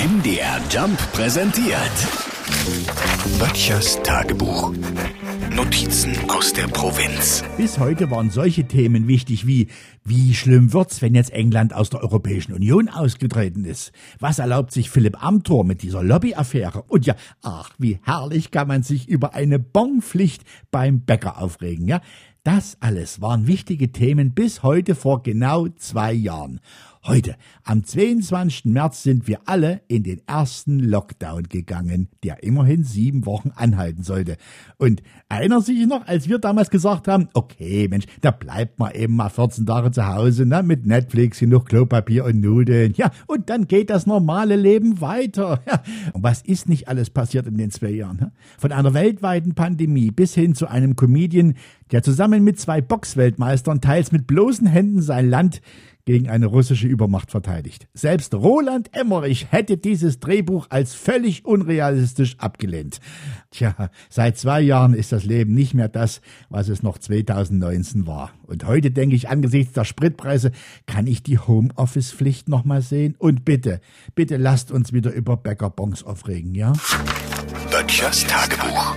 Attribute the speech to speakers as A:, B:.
A: MDR Jump präsentiert. Böttchers Tagebuch. Notizen aus der Provinz.
B: Bis heute waren solche Themen wichtig wie, wie schlimm wird's, wenn jetzt England aus der Europäischen Union ausgetreten ist? Was erlaubt sich Philipp Amthor mit dieser Lobbyaffäre? Und ja, ach, wie herrlich kann man sich über eine Bonpflicht beim Bäcker aufregen, ja? Das alles waren wichtige Themen bis heute vor genau zwei Jahren. Heute, am 22. März, sind wir alle in den ersten Lockdown gegangen, der immerhin sieben Wochen anhalten sollte. Und erinnern Sie sich noch, als wir damals gesagt haben, okay, Mensch, da bleibt man eben mal 14 Tage zu Hause, ne, mit Netflix, genug Klopapier und Nudeln, ja, und dann geht das normale Leben weiter. Ja. Und was ist nicht alles passiert in den zwei Jahren? Ne? Von einer weltweiten Pandemie bis hin zu einem Comedian, der zusammen mit zwei Boxweltmeistern teils mit bloßen Händen sein Land gegen eine russische Übermacht verteidigt. Selbst Roland Emmerich hätte dieses Drehbuch als völlig unrealistisch abgelehnt. Tja, seit zwei Jahren ist das Leben nicht mehr das, was es noch 2019 war. Und heute denke ich, angesichts der Spritpreise, kann ich die Homeoffice-Pflicht nochmal sehen? Und bitte, bitte lasst uns wieder über Bäckerbons aufregen, ja?
A: Böttchers Tagebuch.